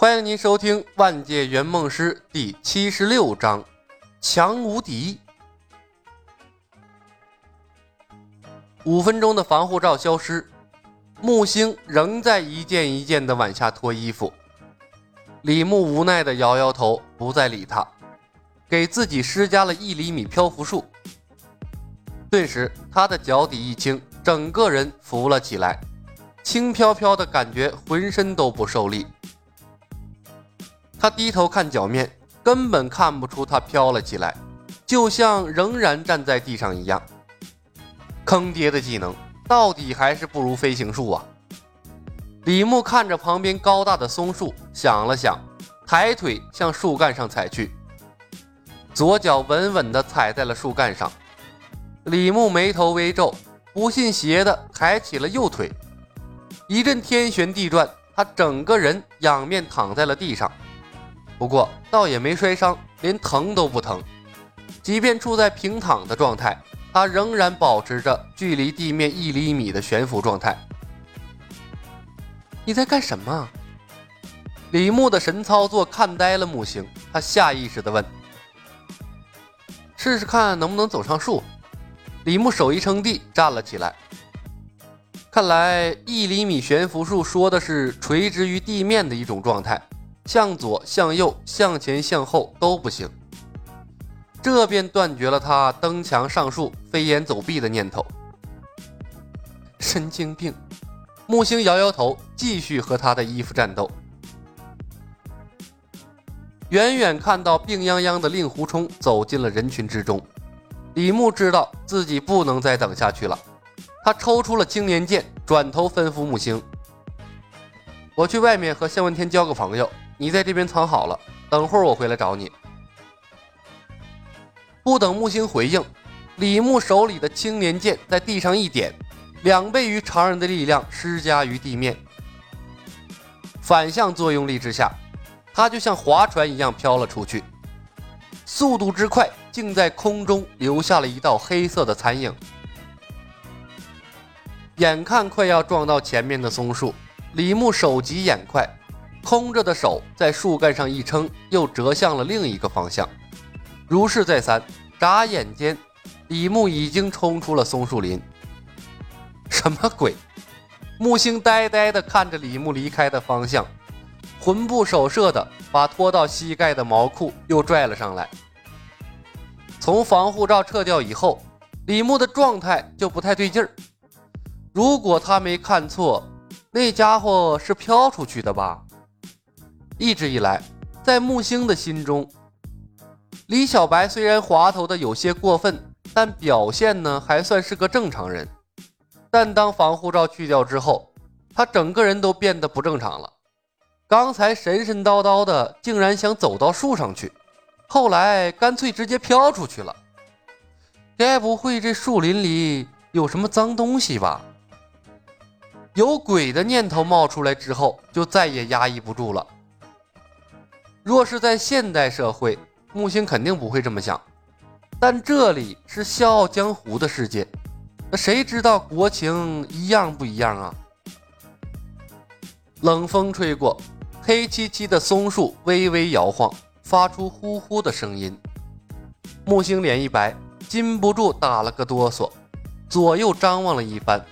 欢迎您收听《万界圆梦师》第七十六章《强无敌》。五分钟的防护罩消失，木星仍在一件一件的往下脱衣服。李牧无奈的摇摇头，不再理他，给自己施加了一厘米漂浮术。顿时，他的脚底一轻，整个人浮了起来，轻飘飘的感觉，浑身都不受力。他低头看脚面，根本看不出他飘了起来，就像仍然站在地上一样。坑爹的技能，到底还是不如飞行术啊！李牧看着旁边高大的松树，想了想，抬腿向树干上踩去，左脚稳稳地踩在了树干上。李牧眉头微皱，不信邪的抬起了右腿，一阵天旋地转，他整个人仰面躺在了地上。不过倒也没摔伤，连疼都不疼。即便处在平躺的状态，他仍然保持着距离地面一厘米的悬浮状态。你在干什么？李牧的神操作看呆了木星，他下意识地问：“试试看能不能走上树。”李牧手一撑地，站了起来。看来一厘米悬浮术说的是垂直于地面的一种状态。向左、向右、向前、向后都不行，这便断绝了他登墙上树、飞檐走壁的念头。神经病！木星摇摇头，继续和他的衣服战斗。远远看到病殃殃的令狐冲走进了人群之中，李牧知道自己不能再等下去了，他抽出了青莲剑，转头吩咐木星：“我去外面和向问天交个朋友。”你在这边藏好了，等会儿我回来找你。不等木星回应，李牧手里的青年剑在地上一点，两倍于常人的力量施加于地面，反向作用力之下，他就像划船一样飘了出去，速度之快，竟在空中留下了一道黑色的残影。眼看快要撞到前面的松树，李牧手疾眼快。空着的手在树干上一撑，又折向了另一个方向。如是再三，眨眼间，李牧已经冲出了松树林。什么鬼？木星呆呆地看着李牧离开的方向，魂不守舍的把拖到膝盖的毛裤又拽了上来。从防护罩撤掉以后，李牧的状态就不太对劲儿。如果他没看错，那家伙是飘出去的吧？一直以来，在木星的心中，李小白虽然滑头的有些过分，但表现呢还算是个正常人。但当防护罩去掉之后，他整个人都变得不正常了。刚才神神叨叨的，竟然想走到树上去，后来干脆直接飘出去了。该不会这树林里有什么脏东西吧？有鬼的念头冒出来之后，就再也压抑不住了。若是在现代社会，木星肯定不会这么想。但这里是笑傲江湖的世界，那谁知道国情一样不一样啊？冷风吹过，黑漆漆的松树微微摇晃，发出呼呼的声音。木星脸一白，禁不住打了个哆嗦，左右张望了一番，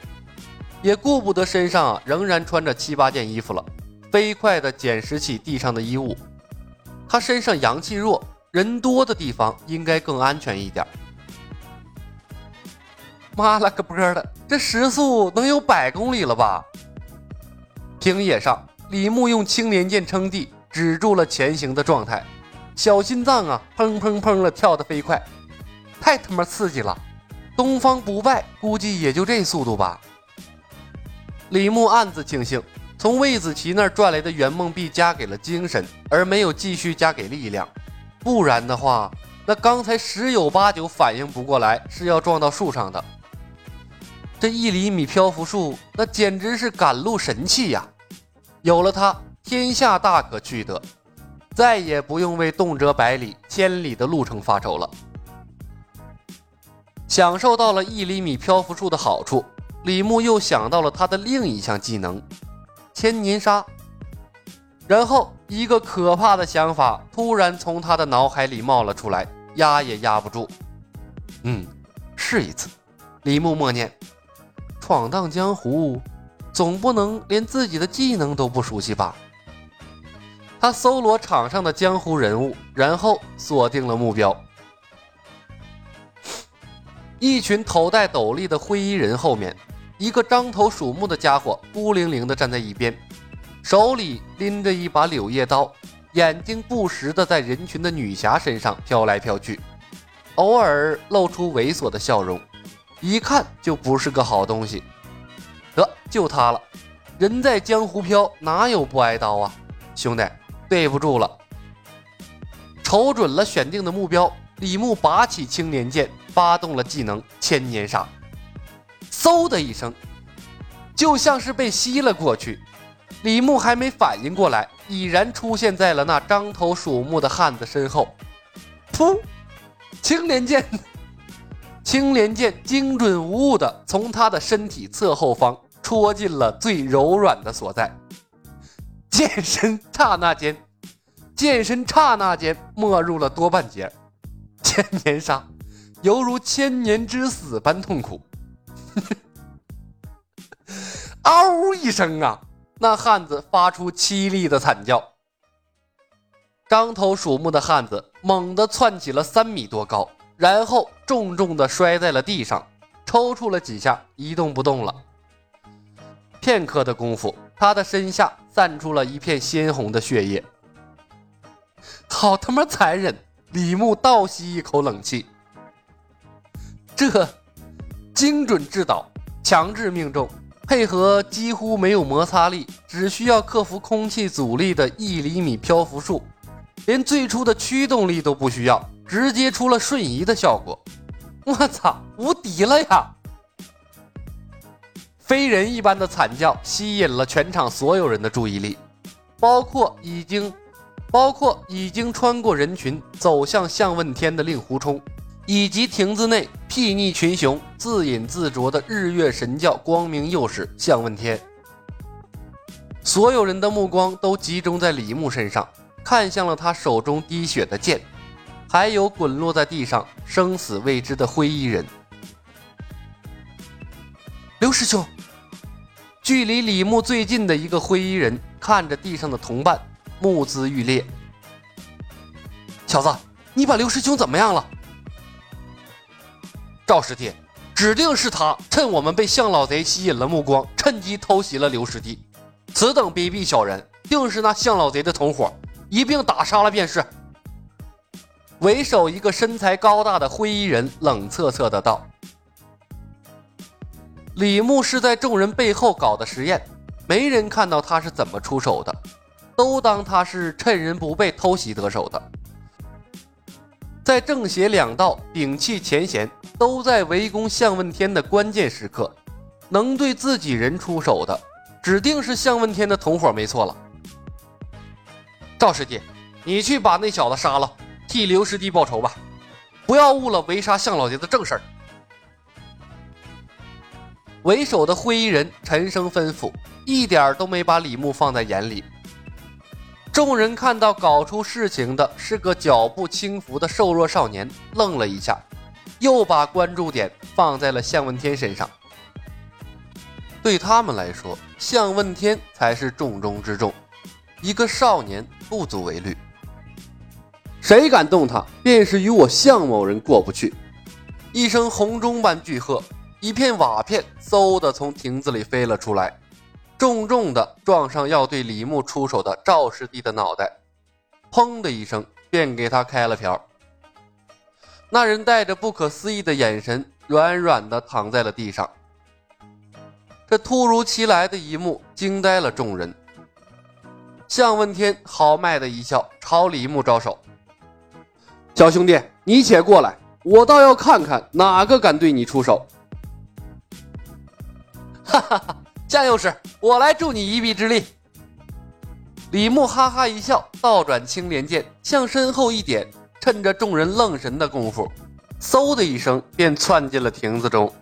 也顾不得身上仍然穿着七八件衣服了，飞快地捡拾起地上的衣物。他身上阳气弱，人多的地方应该更安全一点。妈了个波的，这时速能有百公里了吧？平野上，李牧用青莲剑撑地，止住了前行的状态。小心脏啊，砰砰砰的跳得飞快，太他妈刺激了！东方不败估计也就这速度吧。李牧暗自庆幸。从魏子琪那儿赚来的圆梦币加给了精神，而没有继续加给力量，不然的话，那刚才十有八九反应不过来是要撞到树上的。这一厘米漂浮术，那简直是赶路神器呀！有了它，天下大可去得，再也不用为动辄百里、千里的路程发愁了。享受到了一厘米漂浮术的好处，李牧又想到了他的另一项技能。千年杀，然后，一个可怕的想法突然从他的脑海里冒了出来，压也压不住。嗯，试一次。李牧默念：“闯荡江湖，总不能连自己的技能都不熟悉吧？”他搜罗场上的江湖人物，然后锁定了目标。一群头戴斗笠的灰衣人后面，一个獐头鼠目的家伙孤零零地站在一边。手里拎着一把柳叶刀，眼睛不时地在人群的女侠身上飘来飘去，偶尔露出猥琐的笑容，一看就不是个好东西。得，就他了，人在江湖飘，哪有不挨刀啊？兄弟，对不住了。瞅准了选定的目标，李牧拔起青莲剑，发动了技能千年杀，嗖的一声，就像是被吸了过去。李牧还没反应过来，已然出现在了那獐头鼠目的汉子身后。噗！青莲剑，青莲剑精准无误的从他的身体侧后方戳进了最柔软的所在。剑身刹那间，剑身刹那间没入了多半截。千年杀，犹如千年之死般痛苦。嗷呜一声啊！那汉子发出凄厉的惨叫，獐头鼠目的汉子猛地窜起了三米多高，然后重重地摔在了地上，抽搐了几下，一动不动了。片刻的功夫，他的身下散出了一片鲜红的血液。好他妈残忍！李牧倒吸一口冷气，这精准制导，强制命中。配合几乎没有摩擦力，只需要克服空气阻力的一厘米漂浮术，连最初的驱动力都不需要，直接出了瞬移的效果。我操，无敌了呀！飞人一般的惨叫吸引了全场所有人的注意力，包括已经，包括已经穿过人群走向向问天的令狐冲。以及亭子内睥睨群雄、自饮自酌的日月神教光明右使向问天，所有人的目光都集中在李牧身上，看向了他手中滴血的剑，还有滚落在地上生死未知的灰衣人。刘师兄，距离李牧最近的一个灰衣人看着地上的同伴，目眦欲裂。小子，你把刘师兄怎么样了？赵师弟，指定是他趁我们被向老贼吸引了目光，趁机偷袭了刘师弟。此等卑鄙小人，定是那向老贼的同伙，一并打杀了便是。为首一个身材高大的灰衣人冷恻恻的道：“李牧是在众人背后搞的实验，没人看到他是怎么出手的，都当他是趁人不备偷袭得手的。”在正邪两道摒弃前嫌，都在围攻向问天的关键时刻，能对自己人出手的，指定是向问天的同伙没错了。赵师弟，你去把那小子杀了，替刘师弟报仇吧，不要误了围杀向老爷的正事儿。为首的灰衣人沉声吩咐，一点都没把李牧放在眼里。众人看到搞出事情的是个脚步轻浮的瘦弱少年，愣了一下，又把关注点放在了向问天身上。对他们来说，向问天才是重中之重，一个少年不足为虑。谁敢动他，便是与我向某人过不去！一声洪钟般巨喝，一片瓦片嗖的从亭子里飞了出来。重重的撞上要对李牧出手的赵师弟的脑袋，砰的一声便给他开了瓢。那人带着不可思议的眼神，软软的躺在了地上。这突如其来的一幕惊呆了众人。向问天豪迈的一笑，朝李牧招手：“小兄弟，你且过来，我倒要看看哪个敢对你出手。”哈哈哈。向右使，我来助你一臂之力。李牧哈哈一笑，倒转青莲剑，向身后一点，趁着众人愣神的功夫，嗖的一声便窜进了亭子中。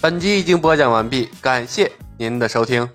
本集已经播讲完毕，感谢您的收听。